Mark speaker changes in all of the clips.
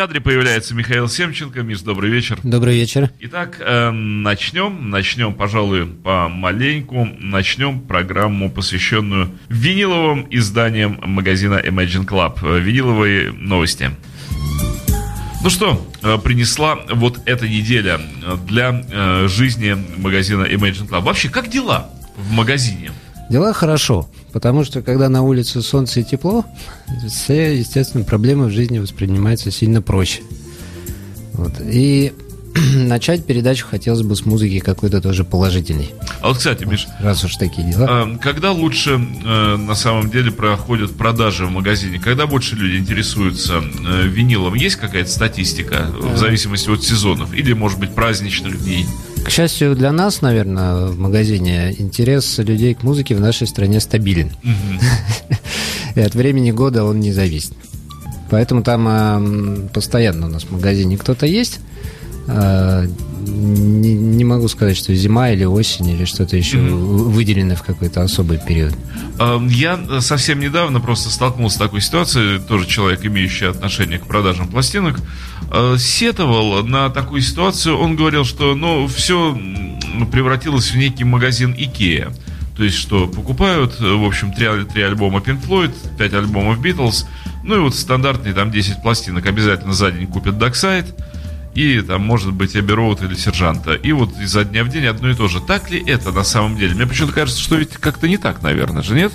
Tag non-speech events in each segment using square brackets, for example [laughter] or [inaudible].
Speaker 1: кадре появляется Михаил Семченко. Миш, добрый вечер.
Speaker 2: Добрый вечер.
Speaker 1: Итак, э, начнем. Начнем, пожалуй, помаленьку. Начнем программу, посвященную виниловым изданиям магазина Imagine Club. Э, виниловые новости. Ну что, э, принесла вот эта неделя для э, жизни магазина Imagine Club? Вообще, как дела в магазине?
Speaker 2: Дела хорошо, потому что когда на улице солнце и тепло, все, естественно, проблемы в жизни воспринимаются сильно проще. Вот. И [clears throat] начать передачу хотелось бы с музыки какой-то тоже положительной.
Speaker 1: А вот, кстати, Миш,
Speaker 2: раз уж такие дела.
Speaker 1: А, когда лучше э, на самом деле проходят продажи в магазине? Когда больше люди интересуются э, винилом? Есть какая-то статистика в зависимости от сезонов? Или, может быть, праздничных дней?
Speaker 2: К счастью для нас, наверное, в магазине интерес людей к музыке в нашей стране стабилен. [laughs] И от времени года он не зависит. Поэтому там постоянно у нас в магазине кто-то есть. Э, не, не могу сказать, что зима или осень или что-то еще mm-hmm. выделено в какой-то особый период.
Speaker 1: Я совсем недавно просто столкнулся с такой ситуацией, тоже человек, имеющий отношение к продажам пластинок, э, сетовал на такую ситуацию. Он говорил, что ну, все превратилось в некий магазин Икея. То есть, что покупают, в общем, три, три альбома Pink Floyd, пять альбомов Beatles, ну и вот стандартные там 10 пластинок обязательно за день купят Darkside, и там, может быть, Эбби Роуд или Сержанта. И вот изо дня в день одно и то же. Так ли это на самом деле? Мне почему-то кажется, что ведь как-то не так, наверное же, нет?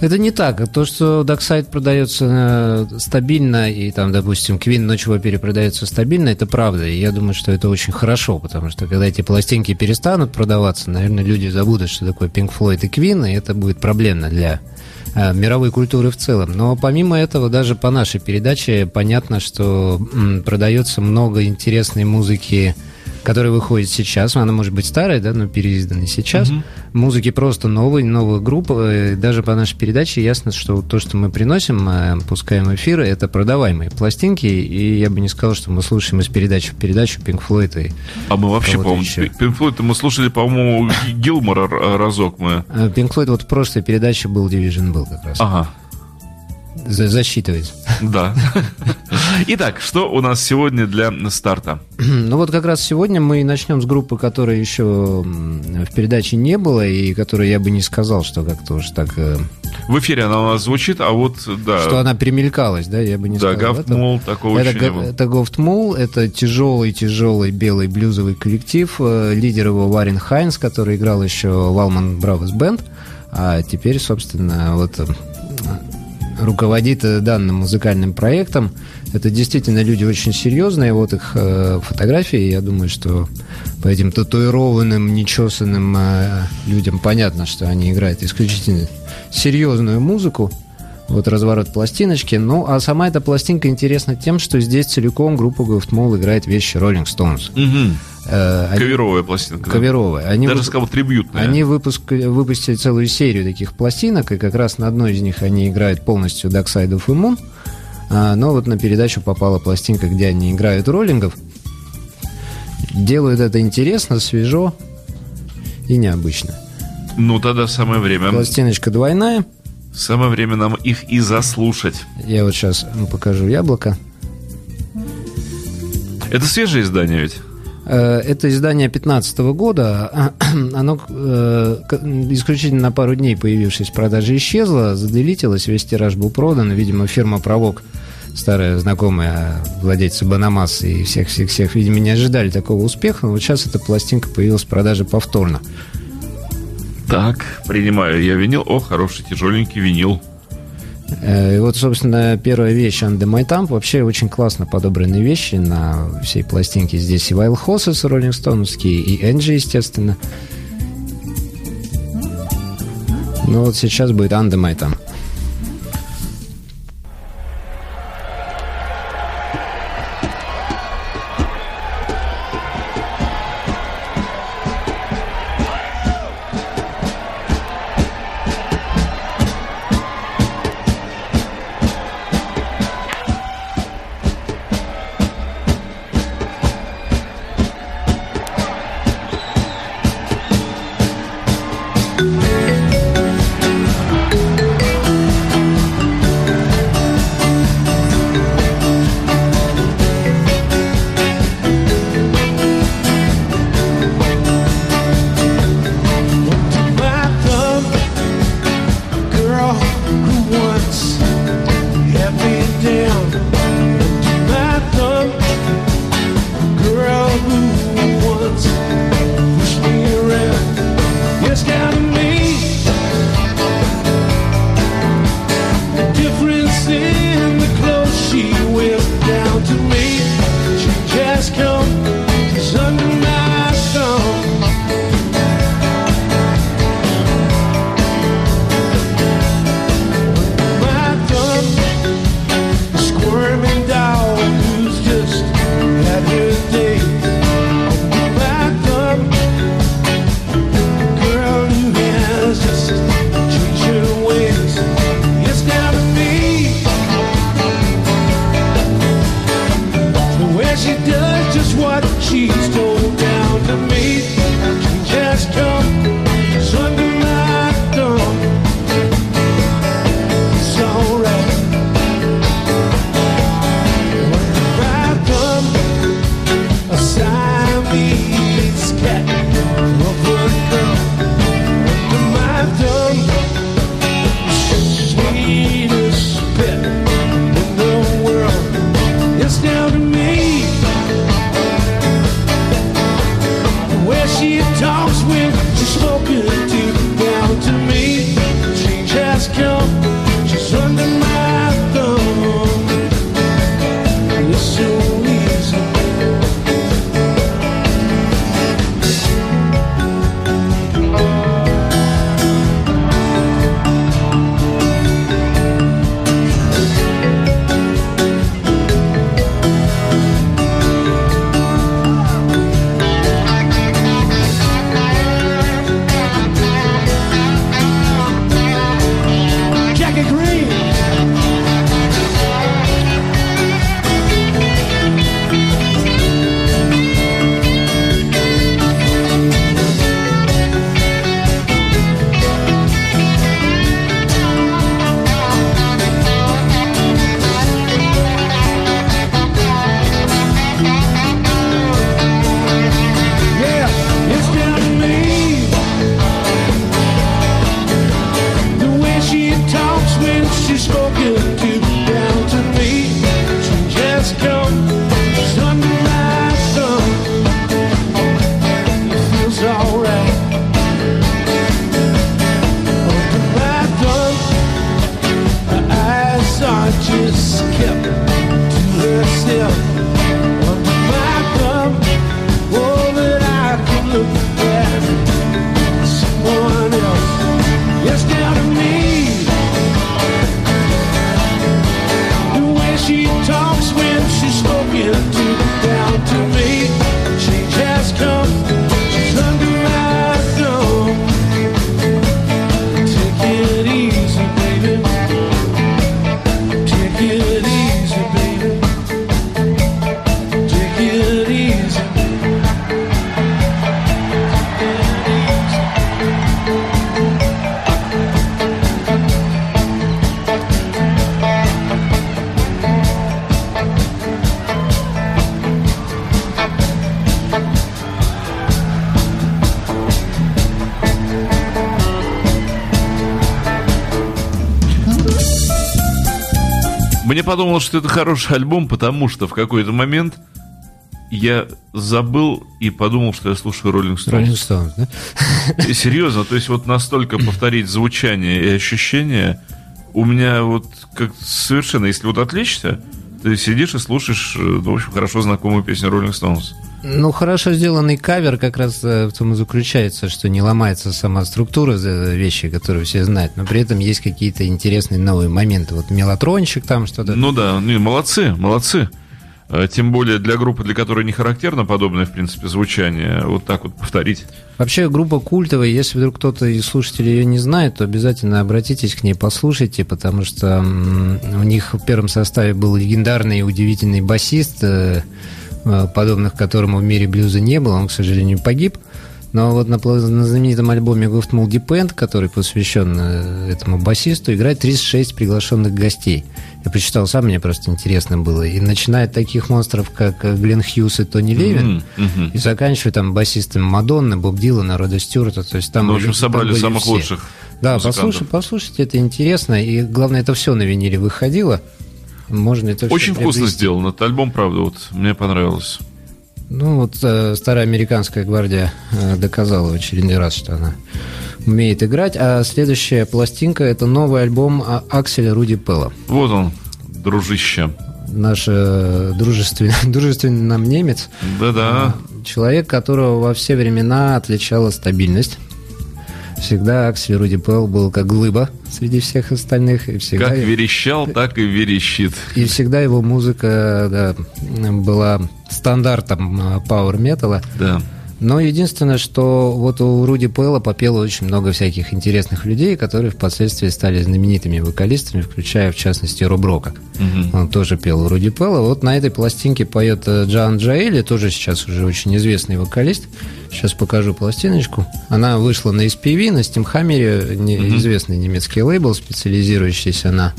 Speaker 2: Это не так. То, что Darkside продается э, стабильно, и там, допустим, Квин ночью перепродается стабильно, это правда. И я думаю, что это очень хорошо, потому что когда эти пластинки перестанут продаваться, наверное, люди забудут, что такое Pink Floyd и Квин, и это будет проблемно для мировой культуры в целом. Но помимо этого, даже по нашей передаче понятно, что продается много интересной музыки который выходит сейчас, она может быть старая, да, но переизданная сейчас. Угу. Музыки просто новые, новых групп. Э, даже по нашей передаче ясно, что то, что мы приносим, э, пускаем эфиры, это продаваемые пластинки, и я бы не сказал, что мы слушаем из передачи в передачу Pink Floyd и
Speaker 1: А мы вообще, по-моему, Pink Floyd мы слушали, по-моему, Гилмора разок мы.
Speaker 2: Pink Floyd вот в прошлой передаче был Division был как раз.
Speaker 1: Ага
Speaker 2: засчитывается.
Speaker 1: Да. [laughs] Итак, что у нас сегодня для старта?
Speaker 2: Ну вот как раз сегодня мы начнем с группы, которой еще в передаче не было, и которой я бы не сказал, что как-то уж так... Э,
Speaker 1: в эфире она у нас звучит, а вот, да...
Speaker 2: Что она примелькалась, да, я бы не
Speaker 1: да,
Speaker 2: сказал.
Speaker 1: Да, Гафтмол, такого
Speaker 2: это,
Speaker 1: еще не было.
Speaker 2: Это Гафтмол, это тяжелый-тяжелый белый блюзовый коллектив, э, лидер его Варен Хайнс, который играл еще в Алман Бравос Бенд, а теперь, собственно, вот э, руководит э, данным музыкальным проектом. Это действительно люди очень серьезные. Вот их э, фотографии. Я думаю, что по этим татуированным, нечесанным э, людям понятно, что они играют исключительно серьезную музыку. Вот разворот пластиночки. Ну, а сама эта пластинка интересна тем, что здесь целиком группа Mall играет вещи Rolling Stones.
Speaker 1: Угу. Э, Каверовая пластинка.
Speaker 2: Каверовая.
Speaker 1: Они Даже, сказал, трибютная.
Speaker 2: Они выпуск, выпустили целую серию таких пластинок, и как раз на одной из них они играют полностью Dark Side of the Moon. А, но вот на передачу попала пластинка, где они играют роллингов. Делают это интересно, свежо и необычно.
Speaker 1: Ну, тогда самое время.
Speaker 2: Пластиночка двойная.
Speaker 1: Самое время нам их и заслушать.
Speaker 2: Я вот сейчас покажу яблоко.
Speaker 1: Это свежее издание ведь?
Speaker 2: Э, это издание 2015 года. [clears throat] Оно э, исключительно на пару дней появившись в продаже исчезло, заделитилось, весь тираж был продан. Видимо, фирма «Провок» старая знакомая владельца Банамас и всех-всех-всех, видимо, не ожидали такого успеха. Но вот сейчас эта пластинка появилась в продаже повторно.
Speaker 1: Так, принимаю я винил. О, хороший тяжеленький винил.
Speaker 2: Э, и вот, собственно, первая вещь Under My Thumb. Вообще очень классно подобраны вещи на всей пластинке. Здесь и Horses Rolling Stones, и Энджи, естественно. Ну вот сейчас будет Under My Thumb.
Speaker 1: Мне подумалось, что это хороший альбом, потому что в какой-то момент я забыл и подумал, что я слушаю Роллинг
Speaker 2: Роллинг
Speaker 1: Стоунс.
Speaker 2: Стоунс, да?
Speaker 1: И серьезно, то есть вот настолько [clears throat] повторить звучание и ощущения, у меня вот как совершенно, если вот отвлечься, ты сидишь и слушаешь, э, ну, в общем, хорошо знакомую песню Роллинг Стоунс.
Speaker 2: Ну, хорошо сделанный кавер как раз э, в том и заключается, что не ломается сама структура э, вещи, которые все знают, но при этом есть какие-то интересные новые моменты. Вот мелатрончик там что-то.
Speaker 1: Ну да, не, молодцы, молодцы. Э, Тем более для группы, для которой не характерно подобное, в принципе, звучание, вот так вот повторить.
Speaker 2: Вообще группа культовая, если вдруг кто-то из слушателей ее не знает, то обязательно обратитесь к ней, послушайте, потому что у них в первом составе был легендарный и удивительный басист, подобных которому в мире блюза не было, он, к сожалению, погиб. Но вот на, на знаменитом альбоме Ghost Depend, который посвящен э, этому басисту, играет 36 приглашенных гостей. Я прочитал сам, мне просто интересно было. И начиная от таких монстров, как э, Глен Хьюз и Тони Левин,
Speaker 1: Мгм, мгм.
Speaker 2: и заканчивая там басистами Мадонны, Боб Дилана, Рода Стюарта. То есть там,
Speaker 1: Ну, в общем, собрали самых
Speaker 2: все.
Speaker 1: лучших
Speaker 2: Да,
Speaker 1: музыкантов.
Speaker 2: послушай, послушайте, это интересно. И главное, это все на виниле выходило. Можно это
Speaker 1: Очень вкусно
Speaker 2: приобрести.
Speaker 1: сделан этот альбом, правда, вот мне понравилось.
Speaker 2: Ну, вот э, старая американская гвардия э, доказала в очередной раз, что она умеет играть. А следующая пластинка – это новый альбом а- Акселя Руди Пелла.
Speaker 1: Вот он, дружище.
Speaker 2: Наш э, дружественный, [laughs] дружественный нам немец.
Speaker 1: Да-да.
Speaker 2: Человек, которого во все времена отличала стабильность. Всегда Аксель Руди Пелл был как глыба среди всех остальных. И всегда,
Speaker 1: Как верещал, так и верещит.
Speaker 2: и всегда его музыка да, была стандартом пауэр-металла.
Speaker 1: Да.
Speaker 2: Но единственное, что вот у Руди Пэлла попело очень много всяких интересных людей, которые впоследствии стали знаменитыми вокалистами, включая, в частности, Роб Рока.
Speaker 1: Мгм.
Speaker 2: Он тоже пел у Руди Пэлла. Вот на этой пластинке поет э, Джоан Джаэли, тоже сейчас уже очень известный вокалист. Сейчас покажу пластиночку. Она вышла на SPV, на Steamhammer, не- известный немецкий лейбл, специализирующийся на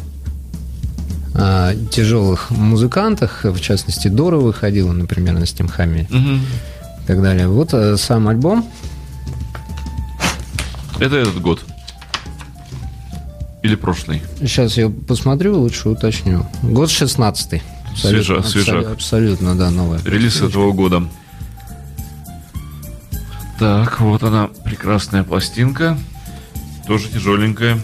Speaker 2: а, тяжелых музыкантах, в частности, Дора выходила, например, на Steamhammer
Speaker 1: Мгм.
Speaker 2: Так далее. Вот э, сам альбом.
Speaker 1: Это этот год. Или прошлый.
Speaker 2: Сейчас я посмотрю, лучше уточню. Год 16
Speaker 1: Свежа- свежак.
Speaker 2: Абсолютно, да, новая.
Speaker 1: Релиз этого года. Так, вот она, прекрасная пластинка. Тоже тяжеленькая.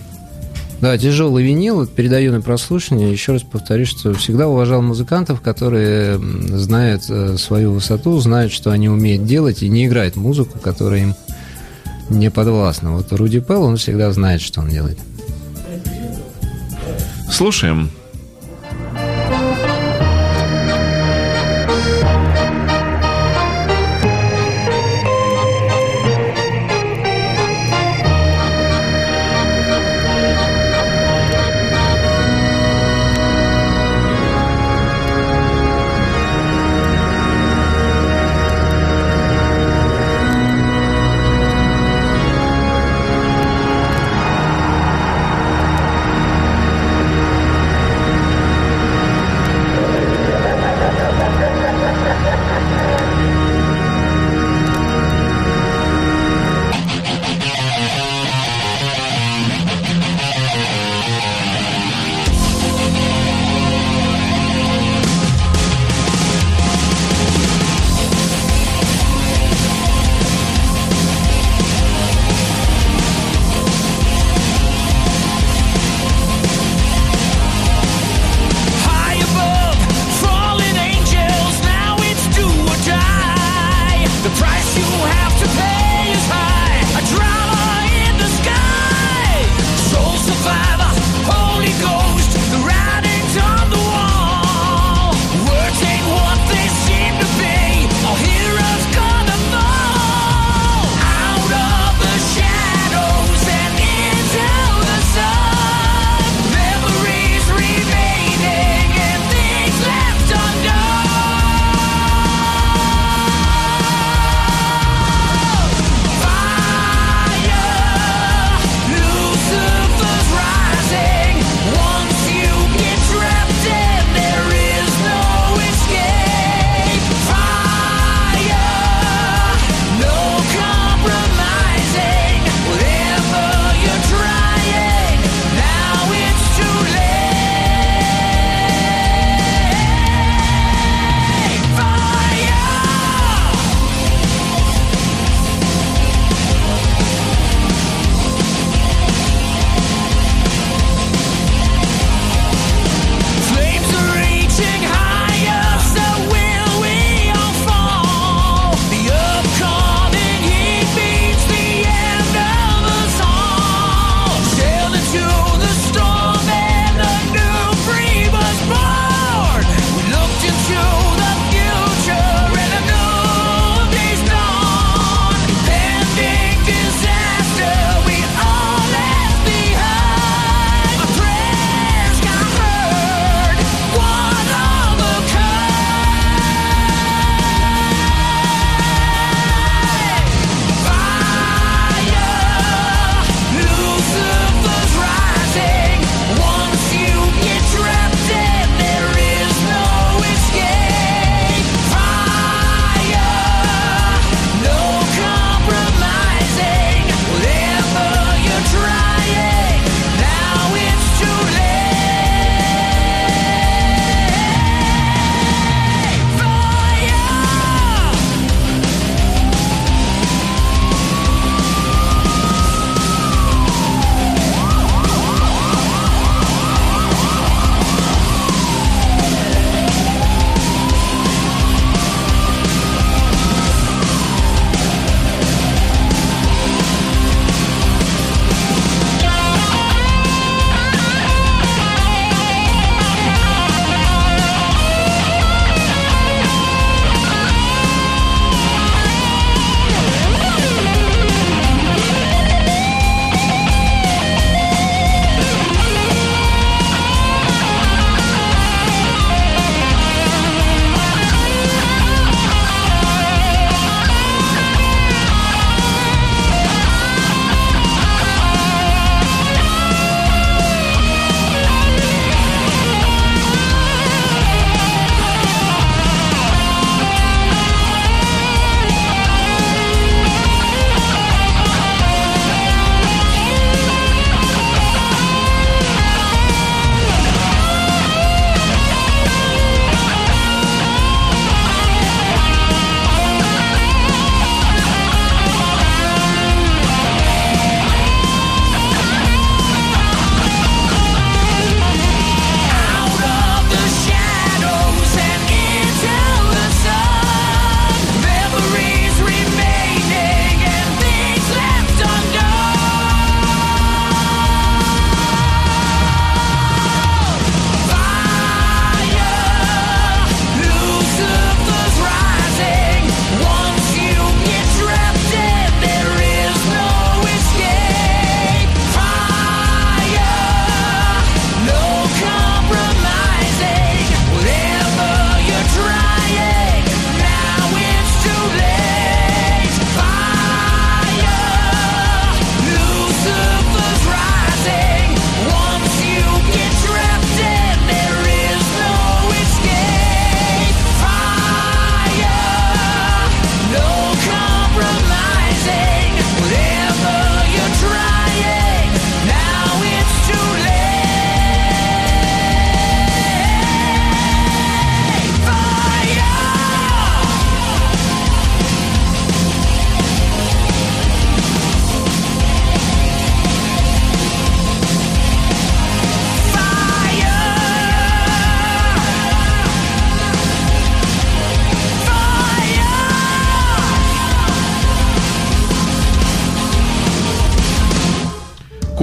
Speaker 2: Да, тяжелый винил, передаю на прослушивание. Еще раз повторю, что всегда уважал музыкантов, которые знают э, свою высоту, знают, что они умеют делать, и не играют музыку, которая им не подвластна. Вот Руди Пелл, он всегда знает, что он делает.
Speaker 1: Слушаем.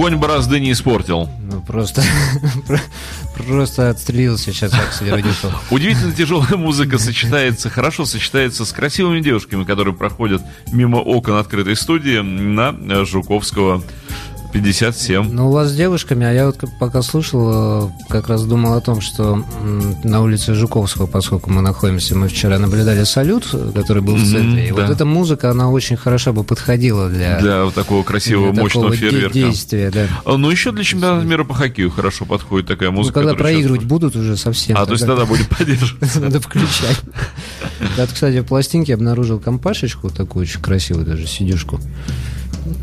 Speaker 1: Конь борозды не испортил.
Speaker 2: Ну, просто, [laughs] просто отстрелился сейчас Аксель Радюков.
Speaker 1: Удивительно тяжелая музыка сочетается, хорошо сочетается с красивыми девушками, которые проходят мимо окон открытой студии на Жуковского 57.
Speaker 2: Ну, у вас с девушками, а я вот пока слушал, э, как раз думал о том, что на улице Жуковского, поскольку мы находимся, мы вчера наблюдали салют, который был в центре. И
Speaker 1: да.
Speaker 2: вот эта музыка, она очень хорошо бы подходила для,
Speaker 1: Для вот такого красивого,
Speaker 2: для
Speaker 1: мощного
Speaker 2: такого
Speaker 1: фейерверка.
Speaker 2: действия. Да.
Speaker 1: А, Ну, еще для чемпионата мира по хоккею хорошо подходит такая
Speaker 2: Ну,
Speaker 1: музыка.
Speaker 2: когда
Speaker 1: которая
Speaker 2: проигрывать
Speaker 1: сейчас-
Speaker 2: будут уже совсем.
Speaker 1: А, то есть тогда будем [laughs] поддерживать.
Speaker 2: Надо включать. Я, кстати, в пластинке обнаружил компашечку, такую очень красивую даже, сидюшку.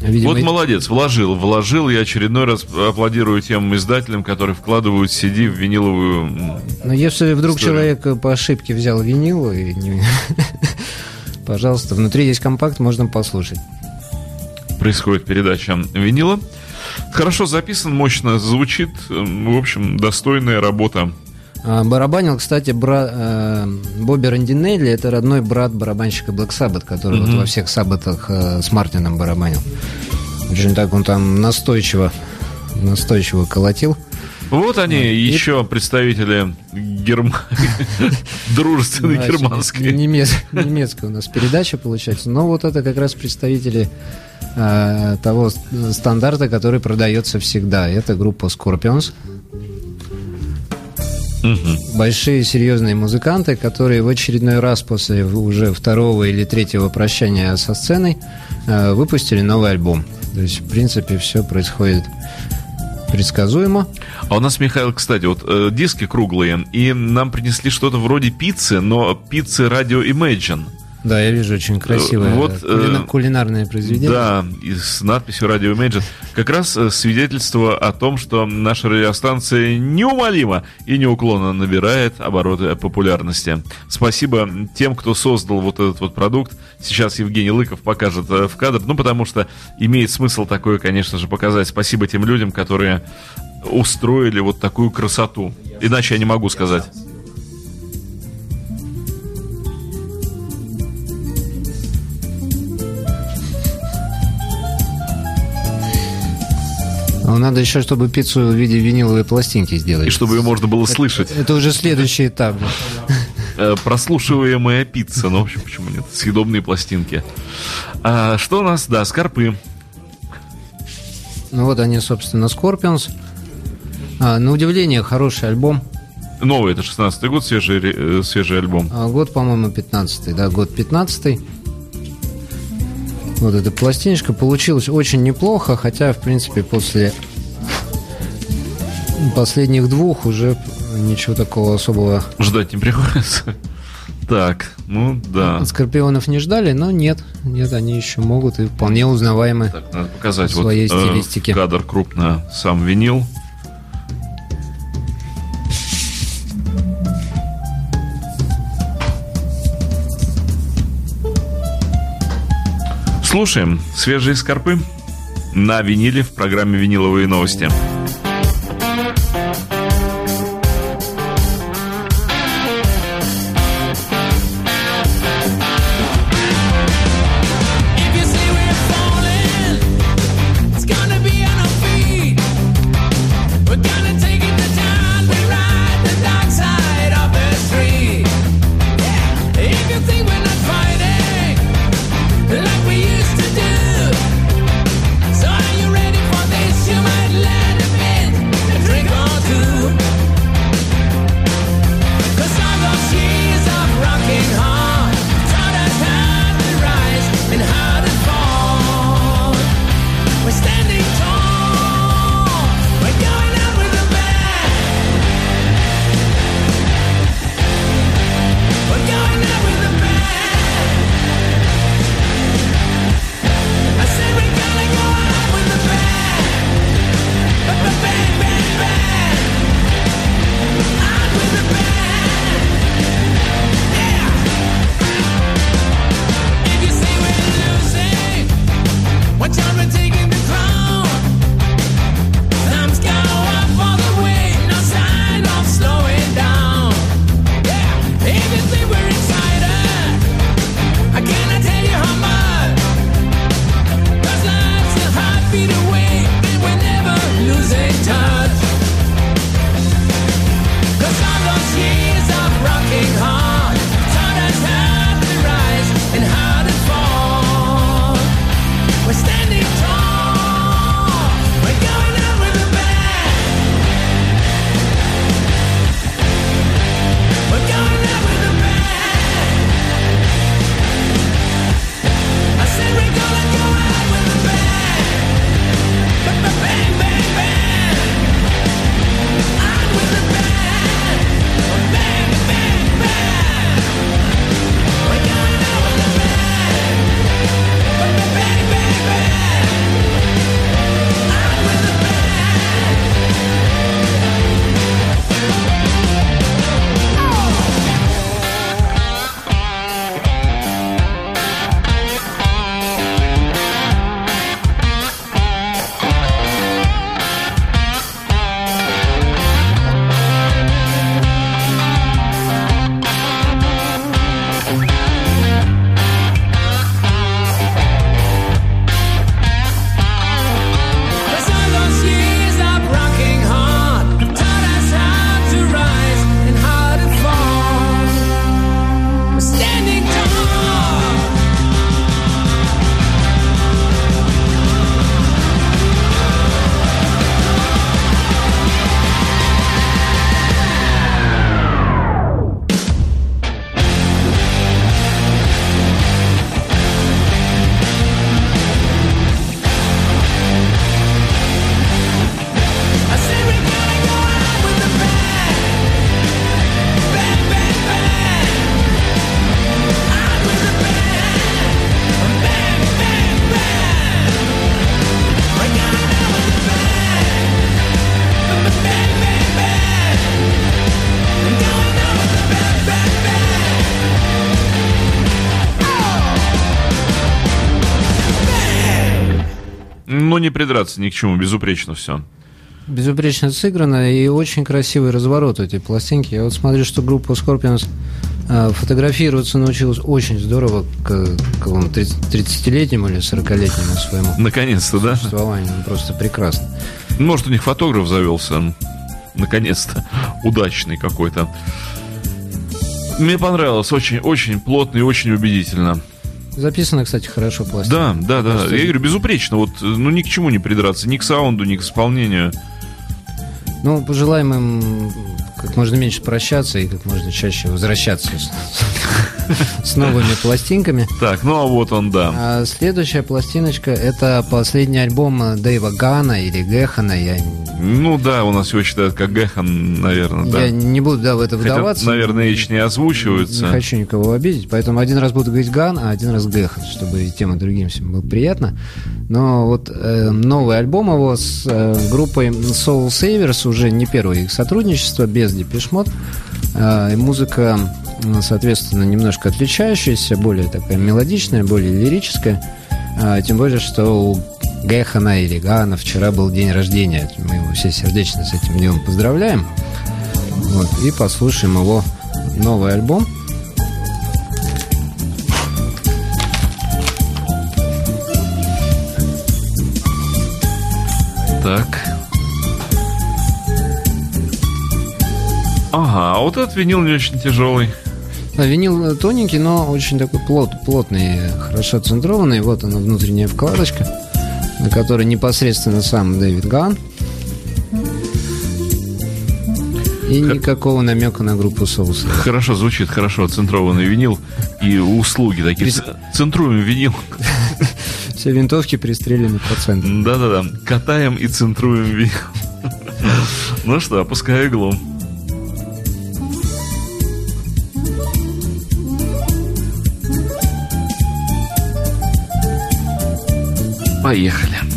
Speaker 2: Видимо,
Speaker 1: Вот молодец, вложил, вложил. Я очередной раз аплодирую тем издателям, которые вкладывают CD в виниловую...
Speaker 2: Но если вдруг
Speaker 1: История.
Speaker 2: человек по ошибке взял винил, и не- [laughs] пожалуйста, внутри есть компакт, можно послушать.
Speaker 1: Происходит передача винила. Хорошо записан, мощно звучит. В общем, достойная работа.
Speaker 2: А, Барабанил, кстати, бра- э, Бобби Рандинелли, это родной брат барабанщика Black Sabbath, который вот во всех саббатах э, с Мартином барабанил. Очень так он там настойчиво, настойчиво колотил.
Speaker 1: Вот они, еще представители герм... [laughs] дружественной
Speaker 2: Значит,
Speaker 1: германской.
Speaker 2: немец- немецкая у нас передача получается. Но вот это как раз представители э, того стандарта, который продается всегда. Это группа Scorpions. Большие серьезные музыканты, которые в очередной раз после уже второго или третьего прощания со сценой э, выпустили новый альбом. То есть, в принципе, все происходит предсказуемо.
Speaker 1: А у нас, Михаил, кстати, вот э, диски круглые, и нам принесли что-то вроде пиццы, но пиццы Radio Imagine.
Speaker 2: Да, я вижу очень красивое
Speaker 1: вот,
Speaker 2: э, кулина-
Speaker 1: э,
Speaker 2: кулинарное произведение.
Speaker 1: Да, и с надписью Radio Imagine. Как раз э, свидетельство о том, что наша радиостанция неумолимо и неуклонно набирает обороты популярности. Спасибо тем, кто создал вот этот вот продукт. Сейчас Евгений Лыков покажет э, в кадр. Ну, потому что имеет смысл такое, конечно же, показать. Спасибо тем людям, которые устроили вот такую красоту. Иначе я не могу сказать.
Speaker 2: Но надо еще, чтобы пиццу в виде виниловой пластинки сделать.
Speaker 1: И чтобы ее можно было слышать.
Speaker 2: Это уже следующий этап.
Speaker 1: Э, прослушиваемая пицца. Ну, в общем, почему нет? Съедобные пластинки. А, что у нас? Да, скорпы.
Speaker 2: Ну вот они, собственно, Scorpions. А, на удивление, хороший альбом.
Speaker 1: Новый, это 16-й год, свежий, э, свежий альбом.
Speaker 2: А, год, по-моему, 15-й. Да, год 15-й. Вот эта пластиночка получилась очень неплохо, хотя, в принципе, после последних двух уже ничего такого особого
Speaker 1: Ждать не приходится. Так, ну да.
Speaker 2: от Скорпионов не ждали, но нет, нет, они еще могут и вполне узнаваемы.
Speaker 1: Так, надо показать
Speaker 2: В своей
Speaker 1: вот, э,
Speaker 2: стилистике.
Speaker 1: кадр крупно сам винил. Слушаем свежие скорпы на виниле в программе «Виниловые новости». Придраться ни к чему, безупречно все.
Speaker 2: Безупречно сыграно и очень красивый разворот этой пластинки. Я вот смотрю, что группа Scorpions э, фотографироваться научилась очень здорово к, к какому 30-летнему или 40-летнему своему
Speaker 1: Наконец-то, да?
Speaker 2: существованию. Ну, Просто прекрасно.
Speaker 1: Может, у них фотограф завелся. Наконец-то. Удачный какой-то. Мне понравилось. Очень, очень плотно и очень убедительно.
Speaker 2: Записано, кстати, хорошо пластинка.
Speaker 1: Да, да, да.
Speaker 2: Просто-
Speaker 1: Я говорю, безупречно. Вот, ну, ни к чему не придраться. Ни к саунду, ни к исполнению.
Speaker 2: Ну, пожелаем им как можно меньше прощаться и как можно чаще возвращаться с, новыми пластинками.
Speaker 1: Так, ну, а вот он, да.
Speaker 2: А следующая пластиночка – это последний альбом Дэйва Гана или Гехана. Я,
Speaker 1: Ну, да, у нас его считают как Гэхан, наверное, да.
Speaker 2: я не буду да, в это
Speaker 1: Хотя,
Speaker 2: вдаваться.
Speaker 1: наверное, H не
Speaker 2: Не
Speaker 1: озвучивается.
Speaker 2: хочу никого обидеть, поэтому один раз буду говорить Ган, а один раз Гехан, чтобы и тем, и другим всем было приятно. Но вот э, новый альбом его с э, группой Soul Savers, уже не первое их сотрудничество, без Депешмот. И музыка, м, соответственно, немножко отличающаяся, более такая мелодичная, более лирическая. А, тем более, что у Гехана или Гана вчера был день рождения. Мы его все сердечно с этим днем поздравляем. Вот, и послушаем его новый альбом.
Speaker 1: Так. Ага, а вот этот винил не очень тяжелый.
Speaker 2: Да, винил тоненький, но очень такой плот, плотный, хорошо центрованный. Вот она внутренняя вкладочка, на которой непосредственно сам Дэвид Ган. И никакого намека на группу Соуса.
Speaker 1: Хорошо звучит, хорошо центрованный винил и услуги такие. Ц- Центруем винил. [laughs]
Speaker 2: Все винтовки пристрелены по центру.
Speaker 1: Да-да-да. Катаем и центруем винил. [laughs] Ну что, опускай иглу. Поехали.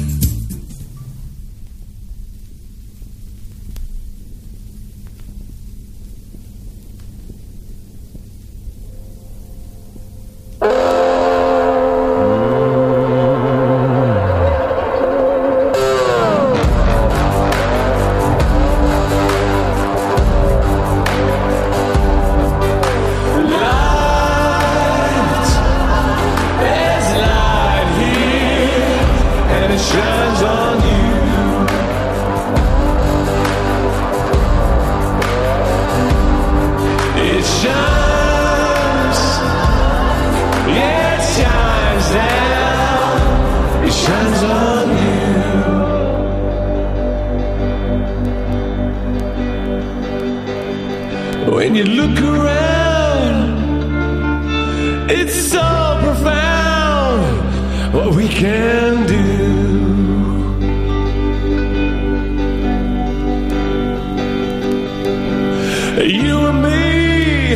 Speaker 3: You and me,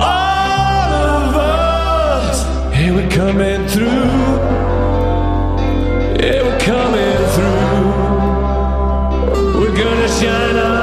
Speaker 3: all of us, and we're coming through. Yeah, we're coming through. We're gonna shine on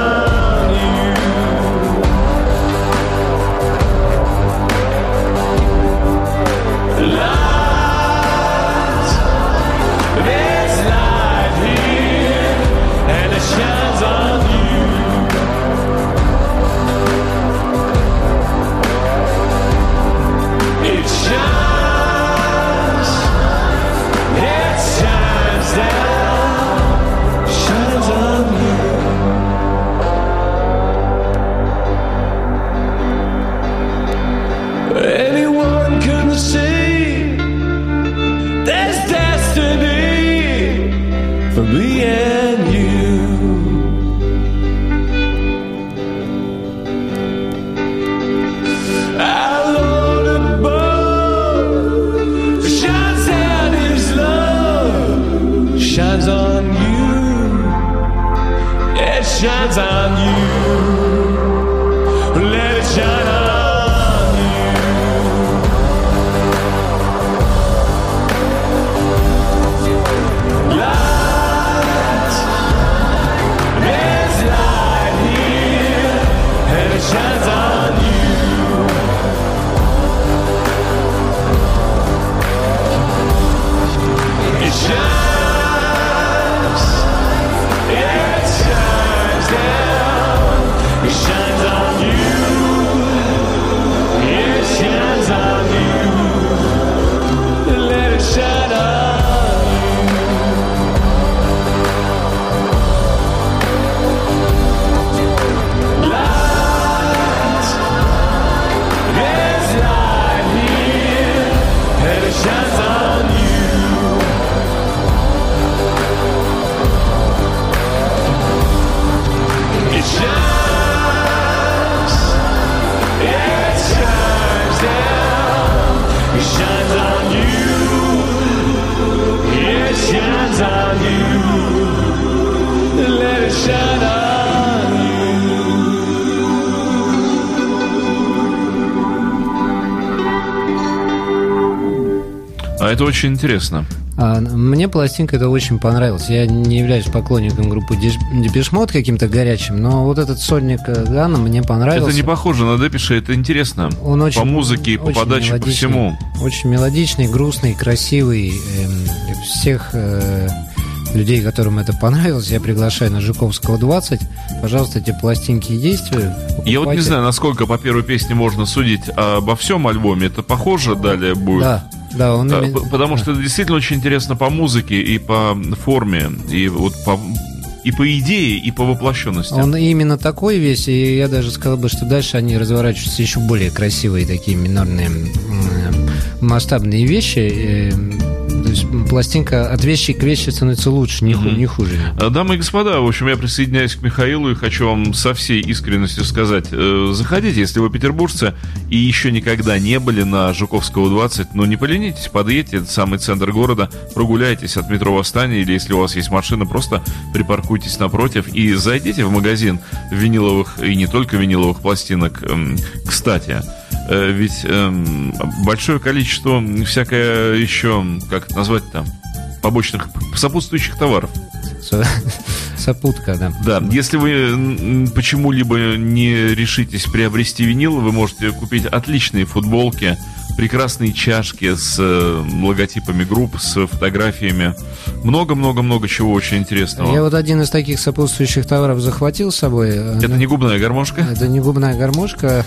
Speaker 1: это очень интересно.
Speaker 2: А, мне пластинка это очень понравилась. Я не являюсь поклонником группы Депешмот каким-то горячим, но вот этот сольник э, Гана мне понравился.
Speaker 1: Это не похоже на Депиша, это интересно.
Speaker 2: Он очень,
Speaker 1: по музыке и по
Speaker 2: очень
Speaker 1: подаче, по всему.
Speaker 2: Очень мелодичный, грустный, красивый. Эм, всех э, людей, которым это понравилось, я приглашаю на Жуковского 20. Пожалуйста, эти пластинки есть. вы
Speaker 1: Я вот не
Speaker 2: покупайте.
Speaker 1: знаю, насколько по первой песне можно судить обо всем альбоме. Это похоже далее будет?
Speaker 2: Да, да, он именно-
Speaker 1: Потому что это действительно очень интересно по музыке и по форме, и вот по и по идее, и по воплощенности.
Speaker 2: Он именно такой весь, и я даже сказал бы, что дальше они разворачиваются еще более красивые такие минорные масштабные вещи. Э, То есть пластинка от вещи к вещи становится лучше, не, ху- не хуже.
Speaker 1: А, Дамы и господа, в общем, я присоединяюсь к Михаилу и хочу вам со всей искренностью сказать, э, заходите, если вы петербуржцы и еще никогда не были на Жуковского 20, ну не поленитесь, подъедьте, это самый центр города, прогуляйтесь от метро Восстания, или если у вас есть машина, просто припаркуйтесь напротив и зайдите в магазин виниловых и не только виниловых пластинок. Эм, Кстати, э, ведь эм, большое количество всякое еще, как это назвать-то, побочных, сопутствующих товаров.
Speaker 2: Со- [laughs] Сопутка, да.
Speaker 1: Да, если вы почему-либо не решитесь приобрести винил, вы можете купить отличные футболки, прекрасные чашки с э, логотипами групп, с фотографиями. Много-много-много чего очень интересного.
Speaker 2: Я вот один из таких сопутствующих товаров захватил с собой. э,
Speaker 1: Это
Speaker 2: ну,
Speaker 1: не губная гармошка?
Speaker 2: Это не губная гармошка.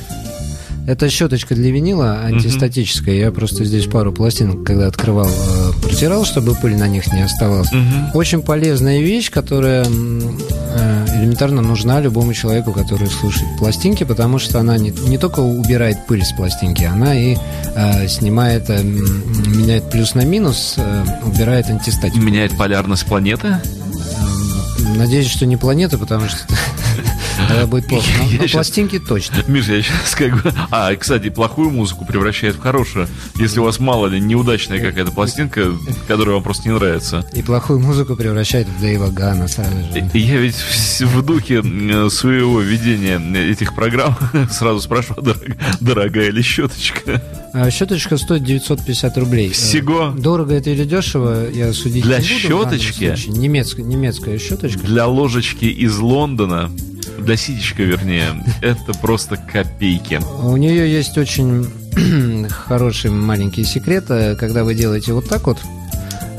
Speaker 2: Это щеточка для винила антистатическая. Я просто здесь пару пластинок, когда открывал, э, протирал, чтобы пыль на них не оставалась.
Speaker 1: Мгм.
Speaker 2: Очень полезная вещь, которая э, элементарно нужна любому человеку, который слушает пластинки, потому что она не, не только убирает пыль с пластинки, она и э, снимает, э, меняет плюс на минус, э, убирает антистатику.
Speaker 1: Меняет полярность планеты?
Speaker 2: Эм, Надеюсь, что не планета, потому что [laughs] тогда будет плохо. Но-
Speaker 1: Я
Speaker 2: Но
Speaker 1: щас-
Speaker 2: пластинки точно.
Speaker 1: Миша, я сейчас как бы... А, кстати, плохую музыку превращает в хорошую. Если у вас, мало ли, неудачная какая-то пластинка, которая вам просто не нравится.
Speaker 2: И плохую музыку превращает в Дэйва Гана сразу же.
Speaker 1: Я ведь в духе своего ведения этих программ [laughs] сразу спрашиваю, «Дорог- дорогая ли щеточка?
Speaker 2: А щеточка стоит 950 рублей.
Speaker 1: Всего?
Speaker 2: Э, Дорого это или дешево, я судить
Speaker 1: Для
Speaker 2: не буду. данном
Speaker 1: щеточки?
Speaker 2: Немецкая, немецкая щеточка.
Speaker 1: Для ложечки из Лондона, для ситечка, вернее, это просто копейки.
Speaker 2: У нее есть очень [clears throat] хороший маленький секрет. Когда вы делаете вот так вот,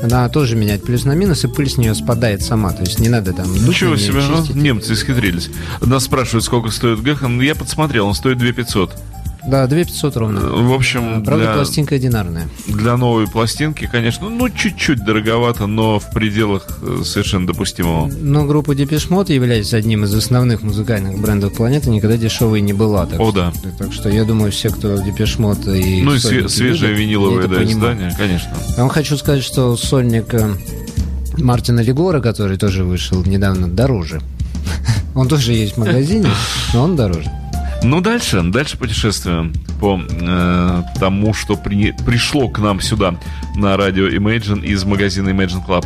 Speaker 2: она тоже меняет плюс на минус, и пыль с нее спадает сама. То есть не надо там...
Speaker 1: Ничего себе, ну, немцы исхитрились. Нас спрашивают, сколько стоит Гэхан. Я подсмотрел, он стоит 2500.
Speaker 2: Да, 2500 ровно.
Speaker 1: В общем,
Speaker 2: Правда,
Speaker 1: для,
Speaker 2: пластинка одинарная.
Speaker 1: для новой пластинки, конечно, ну, чуть-чуть дороговато, но в пределах э, совершенно допустимого.
Speaker 2: Но группа Depeche Mode, являясь одним из основных музыкальных брендов планеты, никогда дешевой не была. Так
Speaker 1: О,
Speaker 2: что,
Speaker 1: да.
Speaker 2: Так что я думаю, все, кто Depeche Mode и
Speaker 1: Ну и све- свежее
Speaker 2: любят,
Speaker 1: виниловое да,
Speaker 2: понимают.
Speaker 1: издание, конечно.
Speaker 2: Я вам хочу сказать, что сольник э, Мартина Легора, который тоже вышел недавно, дороже. [laughs] Он тоже есть в магазине, но он дороже.
Speaker 1: Ну, дальше, дальше путешествуем по э, тому, что при- пришло к нам сюда на радио Imagine из магазина Imagine Club.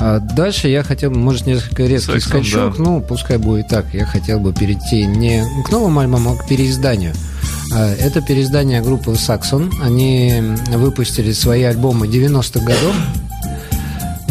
Speaker 2: А дальше я хотел бы, может, несколько резкий
Speaker 1: Сексом,
Speaker 2: скачок,
Speaker 1: да.
Speaker 2: ну, пускай будет так. Я хотел бы перейти не к новому альбому, а к переизданию. А, Это переиздание группы Saxon. Они выпустили свои альбомы 90-х годов.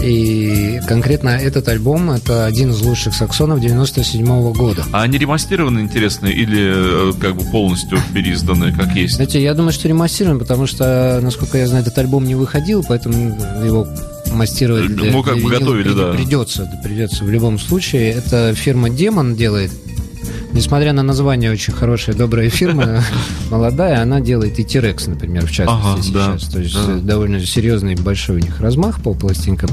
Speaker 2: И конкретно этот альбом это один из лучших саксонов 97 года.
Speaker 1: А они ремастированы, интересно, или э, как бы полностью переизданы, как есть?
Speaker 2: Знаете, я думаю, что ремастируем, потому что, насколько я знаю, этот альбом не выходил, поэтому его мастировать для,
Speaker 1: Ну, как
Speaker 2: для
Speaker 1: бы готовили, да.
Speaker 2: придется, придется в любом случае. Это фирма Демон делает. Несмотря на название очень хорошая, добрая фирма, [laughs] молодая, она делает и T-Rex, например, в частности
Speaker 1: Ага, да,
Speaker 2: сейчас. То есть
Speaker 1: да.
Speaker 2: э, довольно серьезный большой у них размах по пластинкам.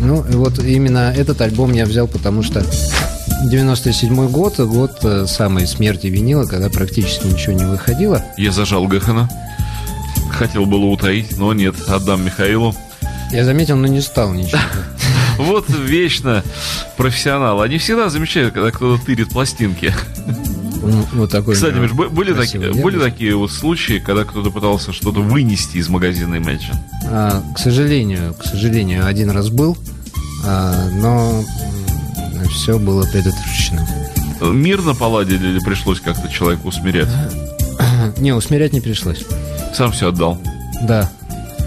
Speaker 2: Ну, и вот именно этот альбом я взял, потому что 97 год, год э, самой смерти винила, когда практически ничего не выходило.
Speaker 1: Я зажал Гэхана. Хотел было утаить, но нет, отдам Михаилу.
Speaker 2: Я заметил, но не стал ничего. [laughs]
Speaker 1: Вот вечно профессионал. Они всегда замечают, когда кто-то тырит пластинки.
Speaker 2: Ну, Вот такой.
Speaker 1: Кстати, Миш, были, такие, были такие вот случаи, когда кто-то пытался что-то вынести из магазина Imagine?
Speaker 2: А, к сожалению, к сожалению, один раз был, а, но все было предотвращено.
Speaker 1: Мирно поладили или пришлось как-то человеку усмирять? [coughs]
Speaker 2: Не, усмирять не пришлось.
Speaker 1: Сам все отдал.
Speaker 2: Да.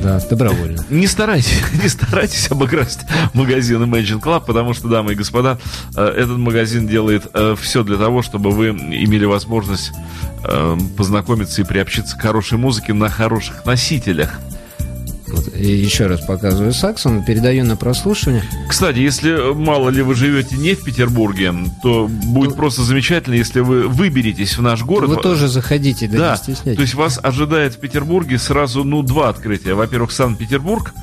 Speaker 2: Да, добровольно. [laughs]
Speaker 4: Не старайтесь, [laughs] не старайтесь обыграть магазин Imagine Club, потому что, дамы и господа, э, этот магазин делает все для того, чтобы вы имели возможность э, познакомиться и приобщиться к хорошей музыке на хороших носителях.
Speaker 2: Вот. Еще раз показываю Саксон, передаю на прослушивание.
Speaker 4: Кстати, если э, мало ли вы живете не в Петербурге, то будет просто замечательно, если вы выберетесь в наш город.
Speaker 2: Вы тоже заходите, да,
Speaker 4: Да,
Speaker 2: не стесняйтесь.
Speaker 4: то есть вас ожидает в Петербурге сразу, ну, два открытия. Во-первых, Санкт-Петербург,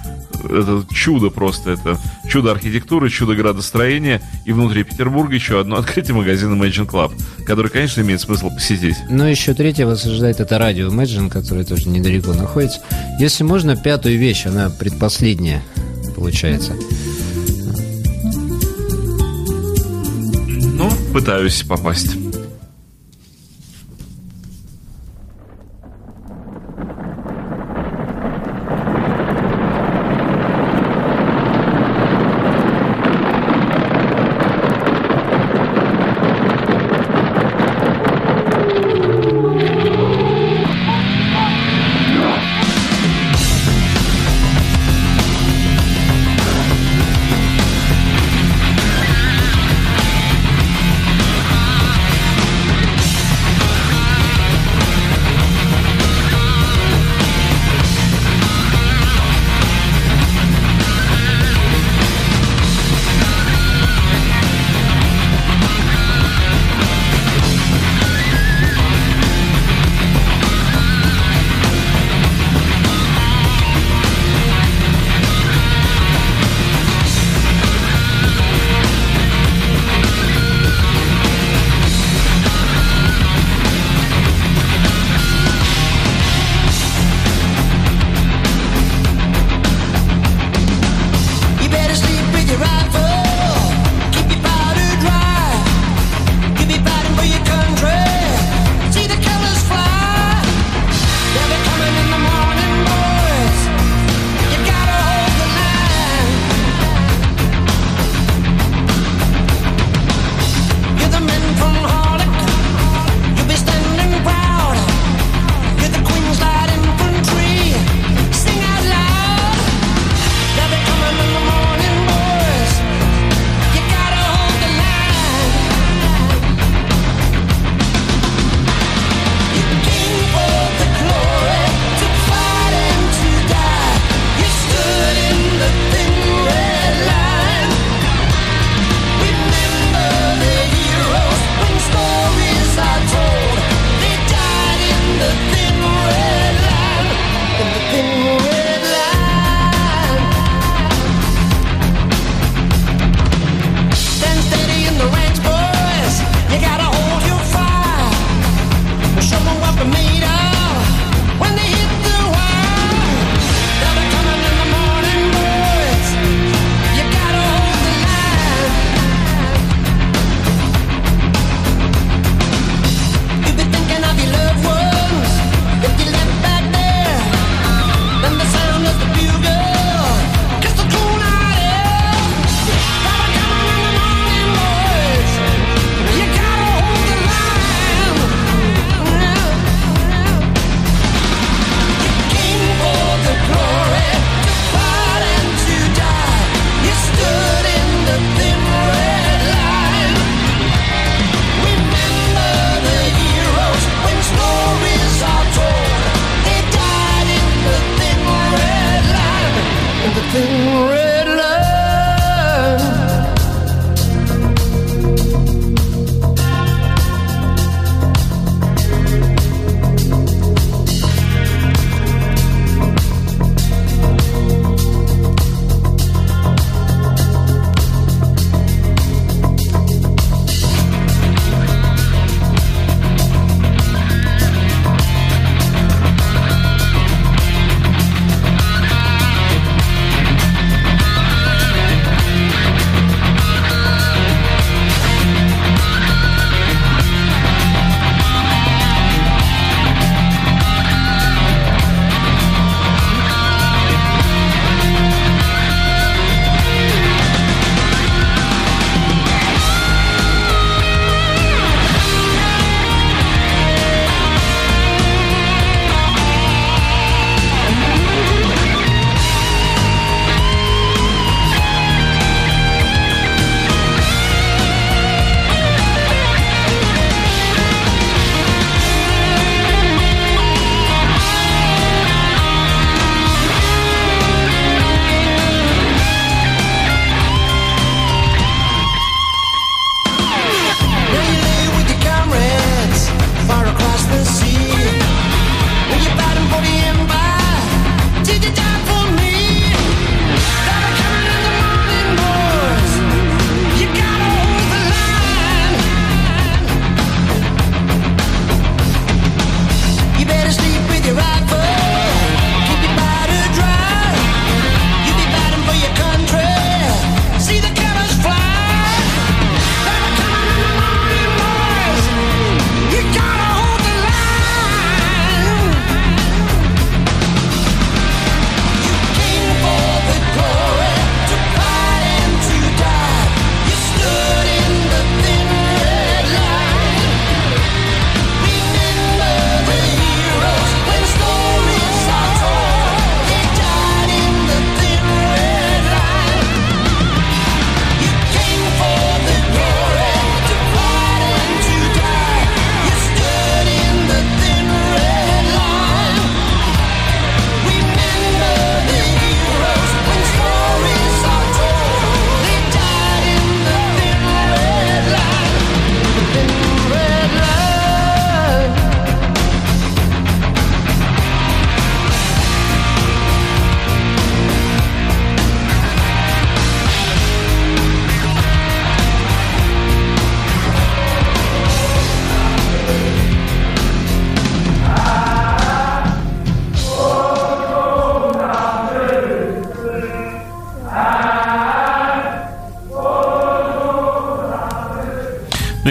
Speaker 4: это чудо просто, это чудо архитектуры, чудо градостроения, и внутри Петербурга еще одно [laughs] открытие магазина Imagine Club, который, конечно, имеет смысл посетить.
Speaker 2: Но еще третье вас ожидает это радио Imagine, которое тоже недалеко находится. Если можно, пятую вещь, она предпоследняя получается.
Speaker 4: Ну, пытаюсь попасть.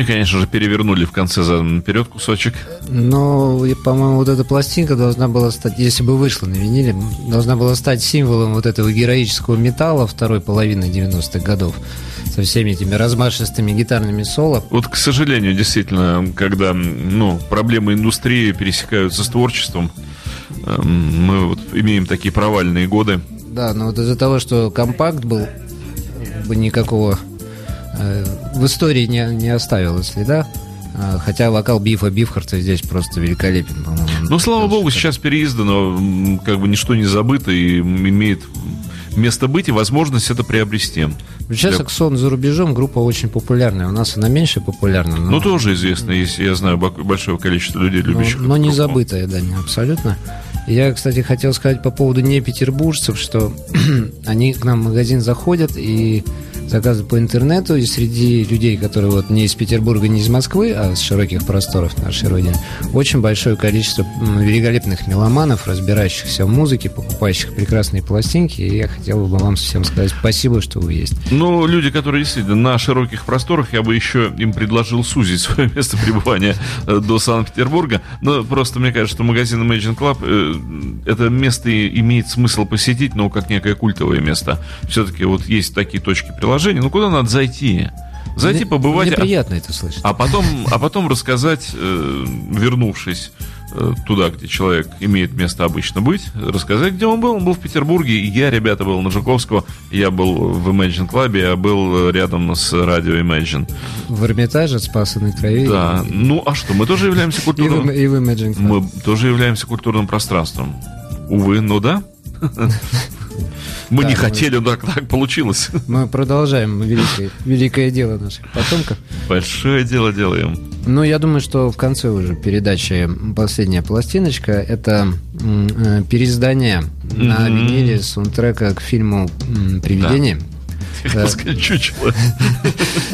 Speaker 1: Конечно же, перевернули в конце за наперед кусочек.
Speaker 2: И, по-моему, вот эта пластинка должна была стать, если бы вышла на виниле, должна была стать символом вот этого героического металла второй половины 90-х годов со всеми этими размашистыми гитарными соло.
Speaker 1: Вот, к сожалению, действительно, когда ну, проблемы индустрии пересекаются с творчеством, мы вот имеем такие провальные годы.
Speaker 2: Да, но вот из-за того, что компакт был, бы никакого в истории не, не оставил следа. А, Хотя вокал Бифа Бифхарта здесь просто великолепен, по-моему.
Speaker 1: Ну, слава богу, сейчас переиздано, как бы ничто не забыто и имеет место быть и возможность это приобрести.
Speaker 2: Сейчас
Speaker 1: Для-
Speaker 2: Аксон за рубежом группа очень популярная. У нас она меньше популярна, но,
Speaker 1: Ну, тоже известно, если я знаю большое количество людей,
Speaker 2: но,
Speaker 1: любящих
Speaker 2: но
Speaker 1: эту
Speaker 2: не забытая, да, не абсолютно. Я, кстати, хотел сказать по поводу не петербуржцев, что [clears throat] они к нам в магазин заходят и заказывают по интернету, и среди людей, которые вот не из Петербурга, не из Москвы, а с широких просторов нашей Родины, очень большое количество великолепных меломанов, разбирающихся в музыке, покупающих прекрасные пластинки, и я хотел бы вам всем сказать спасибо, что вы есть.
Speaker 1: Ну, люди, которые действительно на широких просторах, я бы еще им предложил сузить [laughs] свое место пребывания э, до Санкт-Петербурга. Но просто мне кажется, что магазин Imagine Club э, это место имеет смысл посетить, но как некое культовое место. Все-таки вот есть такие точки приложения. Ну, куда надо зайти? Зайти,
Speaker 2: Мне-
Speaker 1: побывать,
Speaker 2: Мне
Speaker 1: а-
Speaker 2: приятно это слышать.
Speaker 1: а потом, а потом рассказать, э, вернувшись э, туда, где человек имеет место обычно быть, рассказать, где он был. Он был в Петербурге, и я, ребята, был на Жуковского, я был в Imagine Club, я был рядом с радио Imagine.
Speaker 2: В Эрмитаже, Спасанной Крови.
Speaker 1: Да, ну а что, мы тоже являемся
Speaker 2: И в,
Speaker 1: культурным...
Speaker 2: и в Imagine Club.
Speaker 1: Мы тоже являемся культурным пространством. Увы, ну да. Мы
Speaker 2: Да,
Speaker 1: не
Speaker 2: мы-
Speaker 1: хотели, но так, так получилось.
Speaker 2: Мы продолжаем великое, великое дело наших потомков.
Speaker 1: Большое дело делаем.
Speaker 2: Ну, я думаю, что в конце уже передачи последняя пластиночка. Это э, переиздание на
Speaker 1: Мгм.
Speaker 2: виниле саундтрека к фильму «Привидение». [laughs]
Speaker 1: сказать, чучело.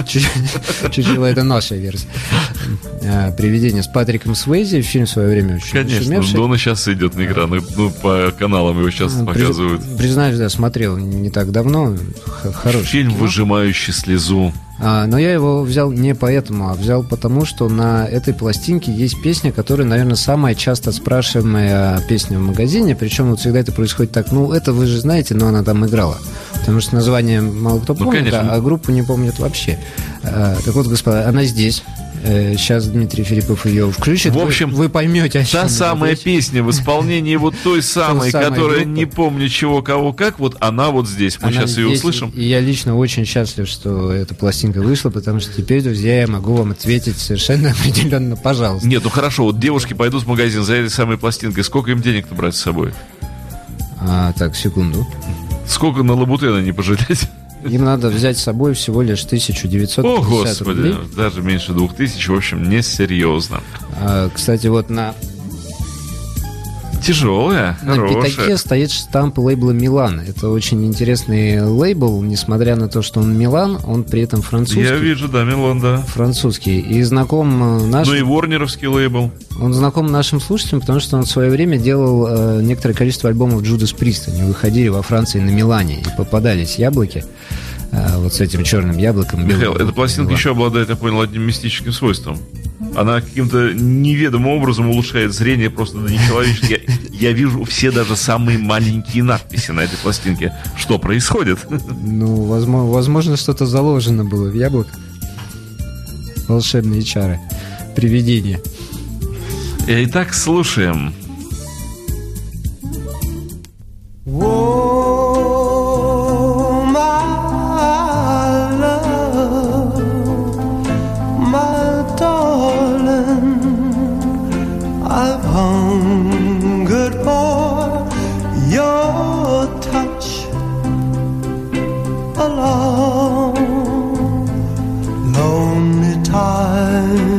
Speaker 1: [laughs]
Speaker 2: Чучело это наша версия. Э, «Привидение» с Патриком Свейзи. Фильм в свое время очень
Speaker 1: Конечно, он сейчас идет на экраны. Ну, по каналам его сейчас
Speaker 2: При-
Speaker 1: показывают.
Speaker 2: Признаюсь, да, смотрел не так давно. Хороший
Speaker 1: Фильм, выжимающий слезу.
Speaker 2: А, но я его взял не поэтому, а взял потому, что на этой пластинке есть песня, которая, наверное, самая часто спрашиваемая песня в магазине. Причем вот всегда это происходит так, ну, это вы же знаете, но она там играла. Потому что название мало кто
Speaker 1: Ну,
Speaker 2: помнит, а, а группу не помнит вообще. А, так вот, господа, она здесь. Сейчас Дмитрий Филиппов ее включит.
Speaker 1: В
Speaker 2: Вы-
Speaker 1: общем,
Speaker 2: вы, поймете, о
Speaker 1: Та самая
Speaker 2: речь.
Speaker 1: песня в исполнении вот той [laughs] самой, которая
Speaker 2: группы.
Speaker 1: не помню чего, кого, как, вот она вот здесь. Мы
Speaker 2: Она
Speaker 1: сейчас ее
Speaker 2: здесь,
Speaker 1: услышим.
Speaker 2: И я лично очень счастлив, что эта пластинка вышла, потому что теперь, друзья, я могу вам ответить совершенно [laughs] определенно, пожалуйста.
Speaker 1: Нет, ну хорошо, вот девушки пойдут в магазин за этой самой пластинкой. Сколько им денег-то брать с собой?
Speaker 2: А, так, секунду.
Speaker 1: Сколько на лабутена не пожалеть?
Speaker 2: Им надо взять с собой всего лишь 1950
Speaker 1: О, господи,
Speaker 2: рублей.
Speaker 1: даже меньше двух тысяч, в общем, несерьезно.
Speaker 2: А, кстати, вот на,
Speaker 1: Тяжелая,
Speaker 2: на
Speaker 1: хорошая.
Speaker 2: пятаке стоит штамп лейбла «Милан». Это очень интересный лейбл, несмотря на то, что он «Милан», он при этом французский.
Speaker 1: Я вижу, да, Милан, да.
Speaker 2: Французский. И знаком э, наш...
Speaker 1: Ну и Ворнеровский лейбл.
Speaker 2: Он знаком нашим слушателям, потому что он в свое время делал э, некоторое количество альбомов Джудас Прист. Они выходили во Франции на Милане и попадались яблоки. э, вот с этим черным яблоком.
Speaker 1: Михаил, эта пластинка еще обладает, я понял, одним мистическим свойством. Она каким-то неведомым образом улучшает зрение просто до нечеловеческого. Я, я вижу все даже самые маленькие надписи на этой пластинке. Что происходит?
Speaker 2: Ну, возможно, возможно, что-то заложено было в яблоко. Волшебные чары. Привидения.
Speaker 1: Итак, слушаем.
Speaker 4: Lonely time.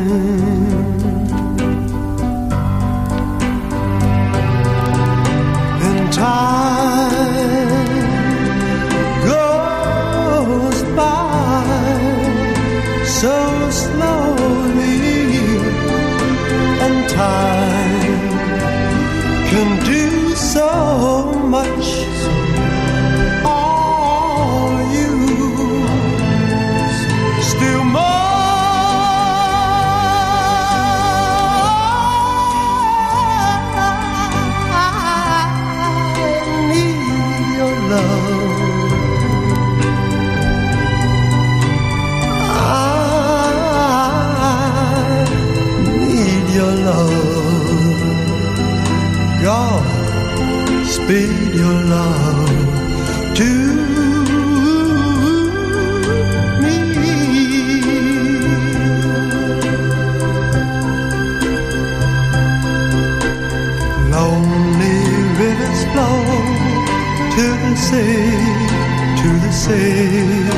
Speaker 4: Sail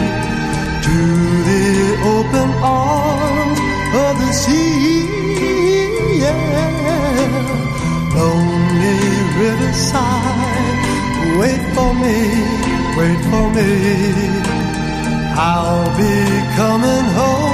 Speaker 4: to the open arms of the sea. Yeah. Lonely riverside, wait for me, wait for me. I'll be coming home,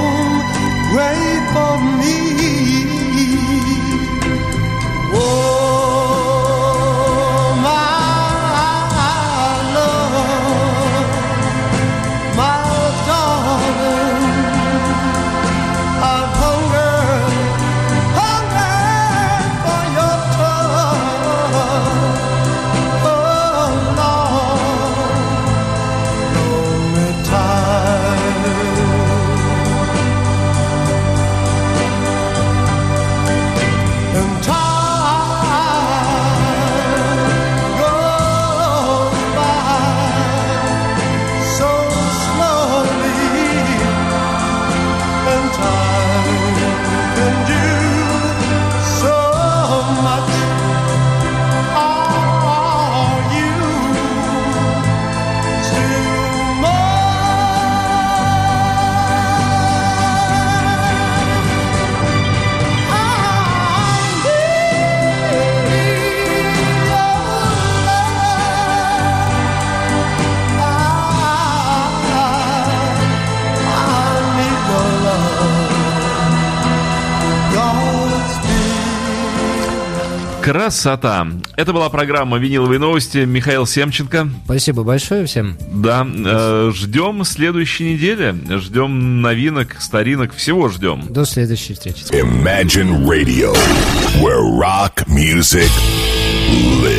Speaker 1: Красота. Это была программа «Виниловые новости». Михаил Семченко.
Speaker 2: Спасибо большое всем.
Speaker 1: Да, э, ждем следующей недели. Ждем новинок, старинок, всего ждем.
Speaker 2: До следующей встречи.
Speaker 5: Imagine Radio, where rock music lives.